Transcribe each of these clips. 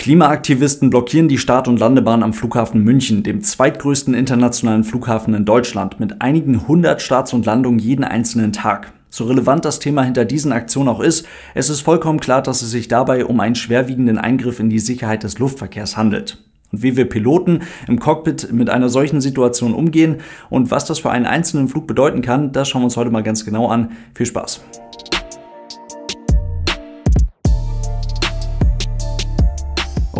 Klimaaktivisten blockieren die Start- und Landebahn am Flughafen München, dem zweitgrößten internationalen Flughafen in Deutschland, mit einigen hundert Starts und Landungen jeden einzelnen Tag. So relevant das Thema hinter diesen Aktionen auch ist, es ist vollkommen klar, dass es sich dabei um einen schwerwiegenden Eingriff in die Sicherheit des Luftverkehrs handelt. Und wie wir Piloten im Cockpit mit einer solchen Situation umgehen und was das für einen einzelnen Flug bedeuten kann, das schauen wir uns heute mal ganz genau an. Viel Spaß!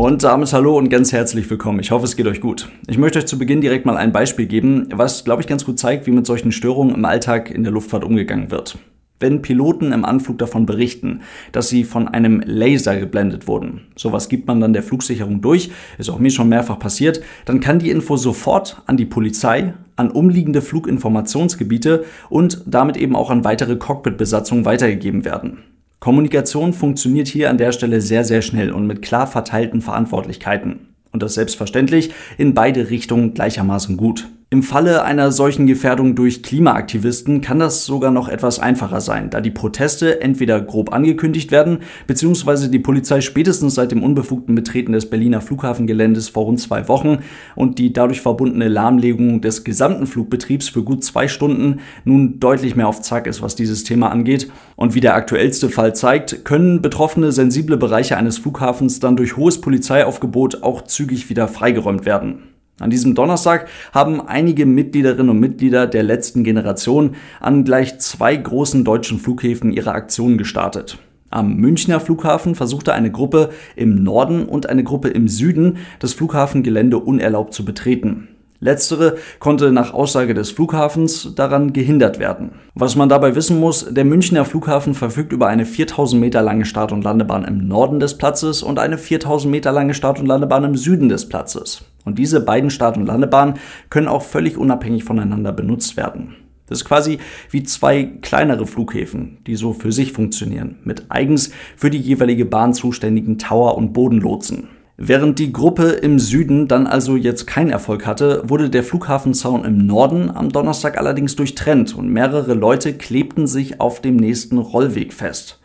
Und damit hallo und ganz herzlich willkommen. Ich hoffe, es geht euch gut. Ich möchte euch zu Beginn direkt mal ein Beispiel geben, was, glaube ich, ganz gut zeigt, wie mit solchen Störungen im Alltag in der Luftfahrt umgegangen wird. Wenn Piloten im Anflug davon berichten, dass sie von einem Laser geblendet wurden, sowas gibt man dann der Flugsicherung durch, ist auch mir schon mehrfach passiert, dann kann die Info sofort an die Polizei, an umliegende Fluginformationsgebiete und damit eben auch an weitere Cockpitbesatzungen weitergegeben werden. Kommunikation funktioniert hier an der Stelle sehr, sehr schnell und mit klar verteilten Verantwortlichkeiten. Und das selbstverständlich in beide Richtungen gleichermaßen gut. Im Falle einer solchen Gefährdung durch Klimaaktivisten kann das sogar noch etwas einfacher sein, da die Proteste entweder grob angekündigt werden, beziehungsweise die Polizei spätestens seit dem unbefugten Betreten des Berliner Flughafengeländes vor rund zwei Wochen und die dadurch verbundene Lahmlegung des gesamten Flugbetriebs für gut zwei Stunden nun deutlich mehr auf Zack ist, was dieses Thema angeht. Und wie der aktuellste Fall zeigt, können betroffene sensible Bereiche eines Flughafens dann durch hohes Polizeiaufgebot auch zügig wieder freigeräumt werden. An diesem Donnerstag haben einige Mitgliederinnen und Mitglieder der letzten Generation an gleich zwei großen deutschen Flughäfen ihre Aktionen gestartet. Am Münchner Flughafen versuchte eine Gruppe im Norden und eine Gruppe im Süden das Flughafengelände unerlaubt zu betreten. Letztere konnte nach Aussage des Flughafens daran gehindert werden. Was man dabei wissen muss, der Münchner Flughafen verfügt über eine 4000 Meter lange Start- und Landebahn im Norden des Platzes und eine 4000 Meter lange Start- und Landebahn im Süden des Platzes. Und diese beiden Start- und Landebahnen können auch völlig unabhängig voneinander benutzt werden. Das ist quasi wie zwei kleinere Flughäfen, die so für sich funktionieren, mit eigens für die jeweilige Bahn zuständigen Tower- und Bodenlotsen. Während die Gruppe im Süden dann also jetzt keinen Erfolg hatte, wurde der Flughafenzaun im Norden am Donnerstag allerdings durchtrennt und mehrere Leute klebten sich auf dem nächsten Rollweg fest.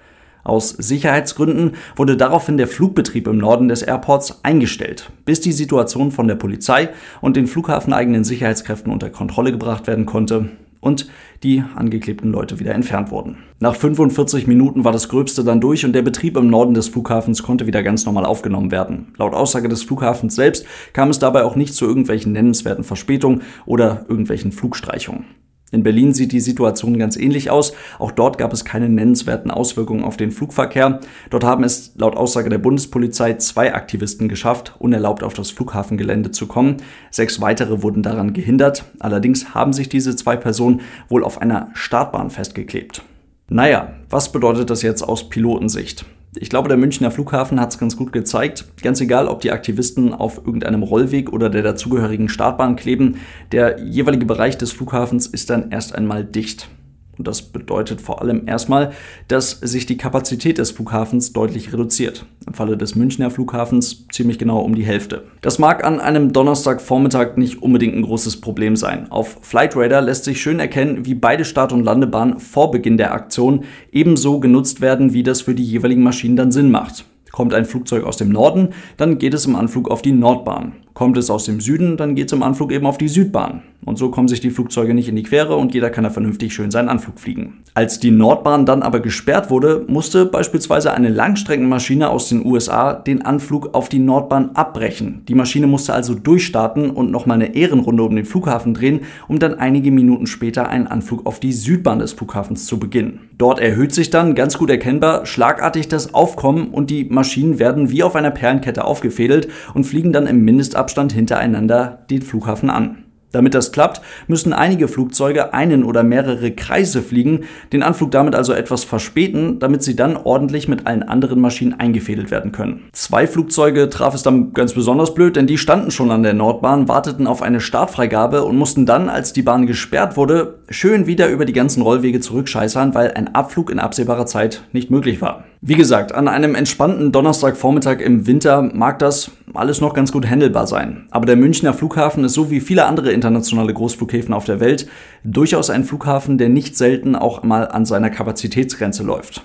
Aus Sicherheitsgründen wurde daraufhin der Flugbetrieb im Norden des Airports eingestellt, bis die Situation von der Polizei und den flughafeneigenen Sicherheitskräften unter Kontrolle gebracht werden konnte und die angeklebten Leute wieder entfernt wurden. Nach 45 Minuten war das Gröbste dann durch und der Betrieb im Norden des Flughafens konnte wieder ganz normal aufgenommen werden. Laut Aussage des Flughafens selbst kam es dabei auch nicht zu irgendwelchen nennenswerten Verspätungen oder irgendwelchen Flugstreichungen. In Berlin sieht die Situation ganz ähnlich aus. Auch dort gab es keine nennenswerten Auswirkungen auf den Flugverkehr. Dort haben es laut Aussage der Bundespolizei zwei Aktivisten geschafft, unerlaubt auf das Flughafengelände zu kommen. Sechs weitere wurden daran gehindert. Allerdings haben sich diese zwei Personen wohl auf einer Startbahn festgeklebt. Naja, was bedeutet das jetzt aus Pilotensicht? Ich glaube, der Münchner Flughafen hat es ganz gut gezeigt. Ganz egal, ob die Aktivisten auf irgendeinem Rollweg oder der dazugehörigen Startbahn kleben, der jeweilige Bereich des Flughafens ist dann erst einmal dicht. Und das bedeutet vor allem erstmal, dass sich die Kapazität des Flughafens deutlich reduziert. Im Falle des Münchner Flughafens ziemlich genau um die Hälfte. Das mag an einem Donnerstagvormittag nicht unbedingt ein großes Problem sein. Auf Flightradar lässt sich schön erkennen, wie beide Start- und Landebahnen vor Beginn der Aktion ebenso genutzt werden, wie das für die jeweiligen Maschinen dann Sinn macht. Kommt ein Flugzeug aus dem Norden, dann geht es im Anflug auf die Nordbahn. Kommt es aus dem Süden, dann geht es im Anflug eben auf die Südbahn. Und so kommen sich die Flugzeuge nicht in die Quere und jeder kann da vernünftig schön seinen Anflug fliegen. Als die Nordbahn dann aber gesperrt wurde, musste beispielsweise eine Langstreckenmaschine aus den USA den Anflug auf die Nordbahn abbrechen. Die Maschine musste also durchstarten und nochmal eine Ehrenrunde um den Flughafen drehen, um dann einige Minuten später einen Anflug auf die Südbahn des Flughafens zu beginnen. Dort erhöht sich dann ganz gut erkennbar schlagartig das Aufkommen und die Maschinen werden wie auf einer Perlenkette aufgefädelt und fliegen dann im Mindestabstand Abstand hintereinander den Flughafen an. Damit das klappt, müssen einige Flugzeuge einen oder mehrere Kreise fliegen, den Anflug damit also etwas verspäten, damit sie dann ordentlich mit allen anderen Maschinen eingefädelt werden können. Zwei Flugzeuge traf es dann ganz besonders blöd, denn die standen schon an der Nordbahn, warteten auf eine Startfreigabe und mussten dann, als die Bahn gesperrt wurde, schön wieder über die ganzen Rollwege zurückscheißern, weil ein Abflug in absehbarer Zeit nicht möglich war. Wie gesagt, an einem entspannten Donnerstagvormittag im Winter mag das alles noch ganz gut handelbar sein. Aber der Münchner Flughafen ist so wie viele andere internationale Großflughäfen auf der Welt durchaus ein Flughafen, der nicht selten auch mal an seiner Kapazitätsgrenze läuft.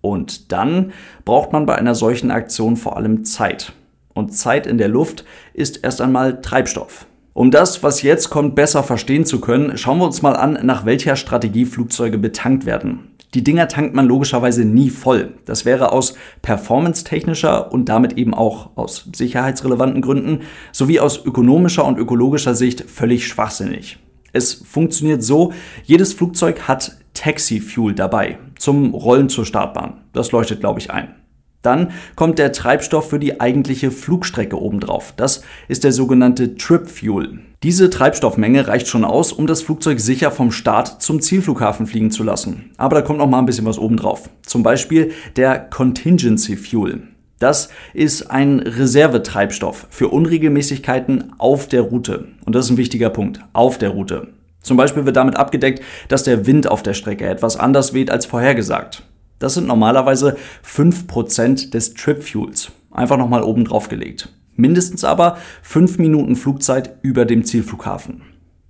Und dann braucht man bei einer solchen Aktion vor allem Zeit. Und Zeit in der Luft ist erst einmal Treibstoff. Um das, was jetzt kommt, besser verstehen zu können, schauen wir uns mal an, nach welcher Strategie Flugzeuge betankt werden. Die Dinger tankt man logischerweise nie voll. Das wäre aus performance-technischer und damit eben auch aus sicherheitsrelevanten Gründen sowie aus ökonomischer und ökologischer Sicht völlig schwachsinnig. Es funktioniert so, jedes Flugzeug hat Taxi-Fuel dabei zum Rollen zur Startbahn. Das leuchtet, glaube ich, ein. Dann kommt der Treibstoff für die eigentliche Flugstrecke obendrauf. Das ist der sogenannte Trip Fuel. Diese Treibstoffmenge reicht schon aus, um das Flugzeug sicher vom Start zum Zielflughafen fliegen zu lassen. Aber da kommt noch mal ein bisschen was obendrauf. Zum Beispiel der Contingency Fuel. Das ist ein Reservetreibstoff für Unregelmäßigkeiten auf der Route. Und das ist ein wichtiger Punkt. Auf der Route. Zum Beispiel wird damit abgedeckt, dass der Wind auf der Strecke etwas anders weht als vorhergesagt. Das sind normalerweise 5% des Trip Fuels. Einfach nochmal oben drauf gelegt. Mindestens aber 5 Minuten Flugzeit über dem Zielflughafen.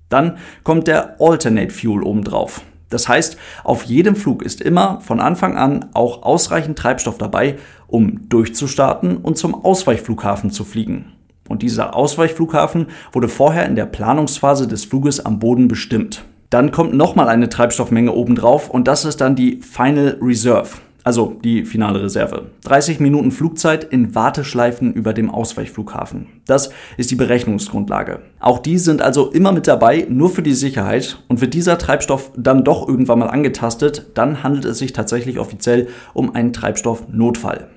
Dann kommt der Alternate Fuel obendrauf. Das heißt, auf jedem Flug ist immer von Anfang an auch ausreichend Treibstoff dabei, um durchzustarten und zum Ausweichflughafen zu fliegen. Und dieser Ausweichflughafen wurde vorher in der Planungsphase des Fluges am Boden bestimmt. Dann kommt nochmal eine Treibstoffmenge obendrauf und das ist dann die Final Reserve, also die finale Reserve. 30 Minuten Flugzeit in Warteschleifen über dem Ausweichflughafen. Das ist die Berechnungsgrundlage. Auch die sind also immer mit dabei, nur für die Sicherheit. Und wird dieser Treibstoff dann doch irgendwann mal angetastet, dann handelt es sich tatsächlich offiziell um einen Treibstoffnotfall.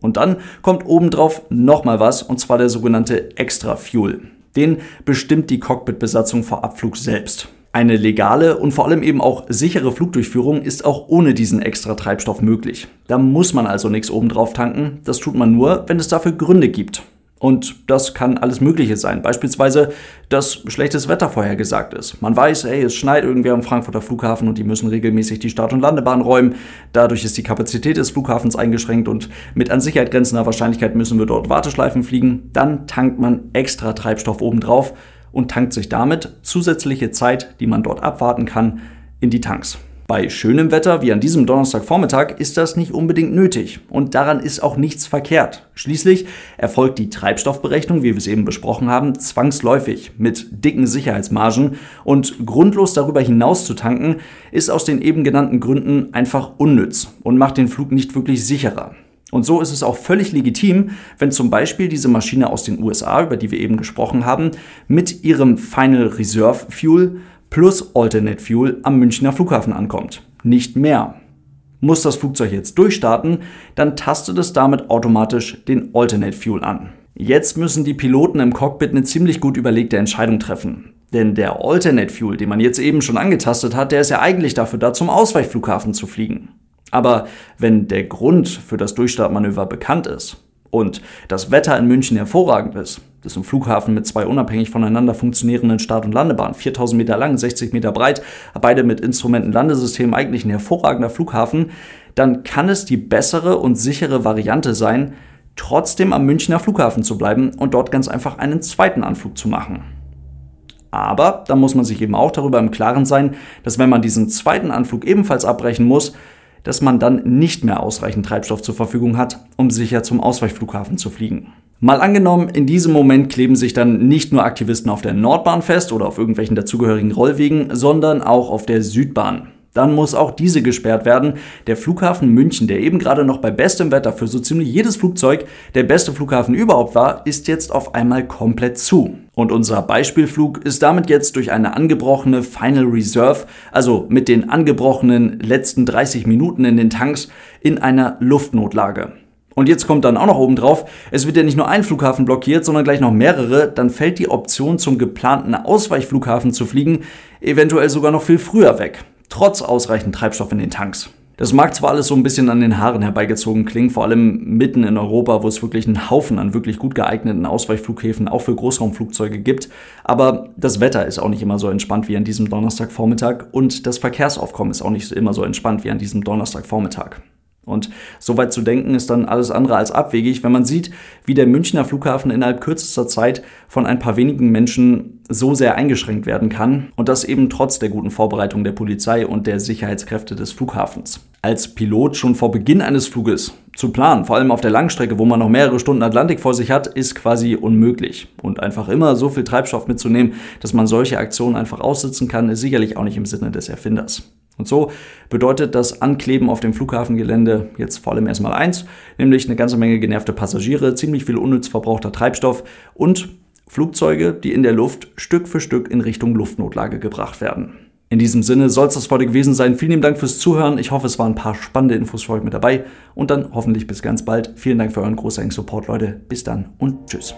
Und dann kommt obendrauf nochmal was, und zwar der sogenannte Extra Fuel. Den bestimmt die Cockpitbesatzung vor Abflug selbst. Eine legale und vor allem eben auch sichere Flugdurchführung ist auch ohne diesen extra Treibstoff möglich. Da muss man also nichts obendrauf tanken. Das tut man nur, wenn es dafür Gründe gibt. Und das kann alles Mögliche sein. Beispielsweise, dass schlechtes Wetter vorhergesagt ist. Man weiß, ey, es schneit irgendwie am Frankfurter Flughafen und die müssen regelmäßig die Start- und Landebahn räumen. Dadurch ist die Kapazität des Flughafens eingeschränkt und mit an Sicherheit grenzender Wahrscheinlichkeit müssen wir dort Warteschleifen fliegen. Dann tankt man extra Treibstoff obendrauf und tankt sich damit zusätzliche Zeit, die man dort abwarten kann, in die Tanks. Bei schönem Wetter wie an diesem Donnerstagvormittag ist das nicht unbedingt nötig und daran ist auch nichts verkehrt. Schließlich erfolgt die Treibstoffberechnung, wie wir es eben besprochen haben, zwangsläufig mit dicken Sicherheitsmargen und grundlos darüber hinaus zu tanken, ist aus den eben genannten Gründen einfach unnütz und macht den Flug nicht wirklich sicherer. Und so ist es auch völlig legitim, wenn zum Beispiel diese Maschine aus den USA, über die wir eben gesprochen haben, mit ihrem Final Reserve Fuel plus Alternate Fuel am Münchner Flughafen ankommt. Nicht mehr. Muss das Flugzeug jetzt durchstarten, dann tastet es damit automatisch den Alternate Fuel an. Jetzt müssen die Piloten im Cockpit eine ziemlich gut überlegte Entscheidung treffen. Denn der Alternate Fuel, den man jetzt eben schon angetastet hat, der ist ja eigentlich dafür da, zum Ausweichflughafen zu fliegen. Aber wenn der Grund für das Durchstartmanöver bekannt ist und das Wetter in München hervorragend ist, das ist ein Flughafen mit zwei unabhängig voneinander funktionierenden Start- und Landebahnen, 4000 Meter lang, 60 Meter breit, beide mit Instrumentenlandesystem, eigentlich ein hervorragender Flughafen, dann kann es die bessere und sichere Variante sein, trotzdem am Münchner Flughafen zu bleiben und dort ganz einfach einen zweiten Anflug zu machen. Aber da muss man sich eben auch darüber im Klaren sein, dass wenn man diesen zweiten Anflug ebenfalls abbrechen muss, dass man dann nicht mehr ausreichend Treibstoff zur Verfügung hat, um sicher zum Ausweichflughafen zu fliegen. Mal angenommen, in diesem Moment kleben sich dann nicht nur Aktivisten auf der Nordbahn fest oder auf irgendwelchen dazugehörigen Rollwegen, sondern auch auf der Südbahn dann muss auch diese gesperrt werden. Der Flughafen München, der eben gerade noch bei bestem Wetter für so ziemlich jedes Flugzeug der beste Flughafen überhaupt war, ist jetzt auf einmal komplett zu. Und unser Beispielflug ist damit jetzt durch eine angebrochene Final Reserve, also mit den angebrochenen letzten 30 Minuten in den Tanks, in einer Luftnotlage. Und jetzt kommt dann auch noch oben drauf, es wird ja nicht nur ein Flughafen blockiert, sondern gleich noch mehrere, dann fällt die Option zum geplanten Ausweichflughafen zu fliegen eventuell sogar noch viel früher weg trotz ausreichend Treibstoff in den Tanks. Das mag zwar alles so ein bisschen an den Haaren herbeigezogen klingen, vor allem mitten in Europa, wo es wirklich einen Haufen an wirklich gut geeigneten Ausweichflughäfen auch für Großraumflugzeuge gibt, aber das Wetter ist auch nicht immer so entspannt wie an diesem Donnerstagvormittag und das Verkehrsaufkommen ist auch nicht immer so entspannt wie an diesem Donnerstagvormittag. Und so weit zu denken ist dann alles andere als abwegig, wenn man sieht, wie der Münchner Flughafen innerhalb kürzester Zeit von ein paar wenigen Menschen so sehr eingeschränkt werden kann und das eben trotz der guten Vorbereitung der Polizei und der Sicherheitskräfte des Flughafens. Als Pilot schon vor Beginn eines Fluges zu planen, vor allem auf der Langstrecke, wo man noch mehrere Stunden Atlantik vor sich hat, ist quasi unmöglich. Und einfach immer so viel Treibstoff mitzunehmen, dass man solche Aktionen einfach aussitzen kann, ist sicherlich auch nicht im Sinne des Erfinders. Und so bedeutet das Ankleben auf dem Flughafengelände jetzt vor allem erstmal eins, nämlich eine ganze Menge genervte Passagiere, ziemlich viel unnütz verbrauchter Treibstoff und Flugzeuge, die in der Luft Stück für Stück in Richtung Luftnotlage gebracht werden. In diesem Sinne soll es das heute gewesen sein. Vielen Dank fürs Zuhören. Ich hoffe, es waren ein paar spannende Infos für euch mit dabei. Und dann hoffentlich bis ganz bald. Vielen Dank für euren großartigen Support, Leute. Bis dann und tschüss.